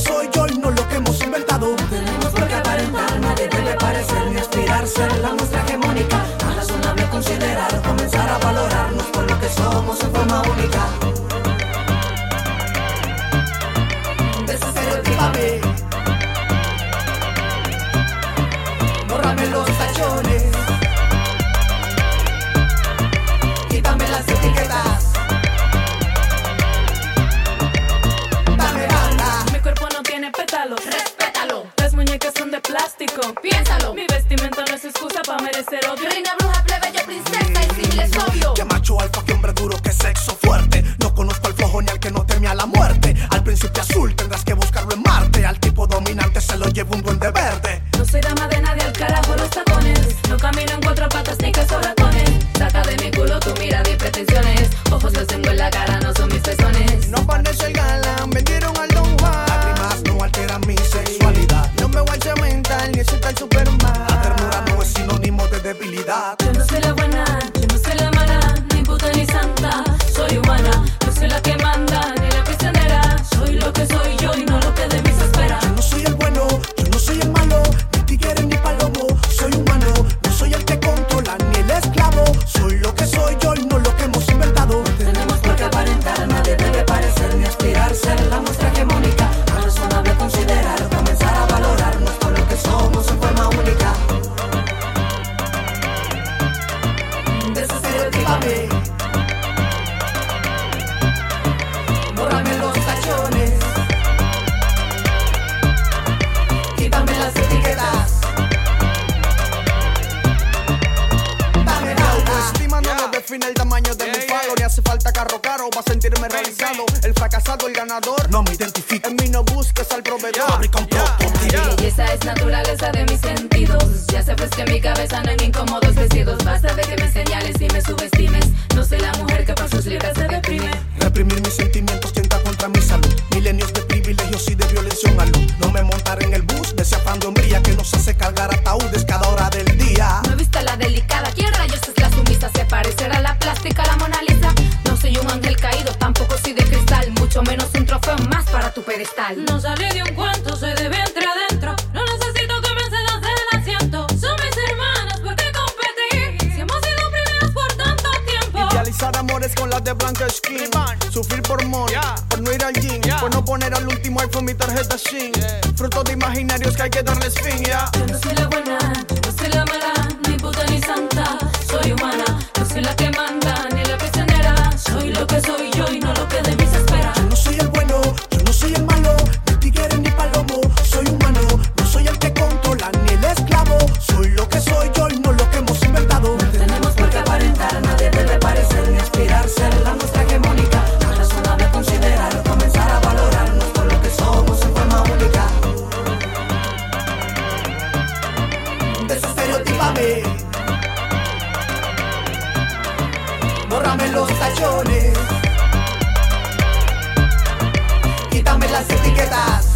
soy yo. plástico. Piénsalo. Mi vestimenta no es excusa para merecer odio. Reina bruja plebe debilidad. Desestereotípame. Bórrame los tachones. Quítame las etiquetas. Dame La autoestima no me define el tamaño de mi falo, ni hace falta carro caro para sentirme realizado. El fracasado, el ganador. No me identifico. En mí no busques al proveedor. Fabrica un prototipo. Y esa es naturaleza de mis sentidos. Ya sabes que en mi cabeza no hay incómodos vestidos. Basta de que me señales y me subestimes. No soy la mujer que por sus libras se deprime. Reprimir mis sentimientos tenta contra mi salud. Milenios de privilegios y de violencia a luz. No me montaré en el bus de de hombría que nos hace cargar ataúdes cada hora del día. No viste la delicada, ¿quién rayos es la sumisa? Se parecerá a la plástica, la Mona Lisa. No soy un ángel caído, tampoco soy de cristal. Mucho menos un trofeo más para tu pedestal. No salí de un cuento, por money, por no ir al gym. Por no poner al último iPhone mi tarjeta SIM. Fruto de imaginarios que hay que darles fin, ya. Yo no soy la buena, no soy la mala, Bórrame los tachones. Quítame las etiquetas.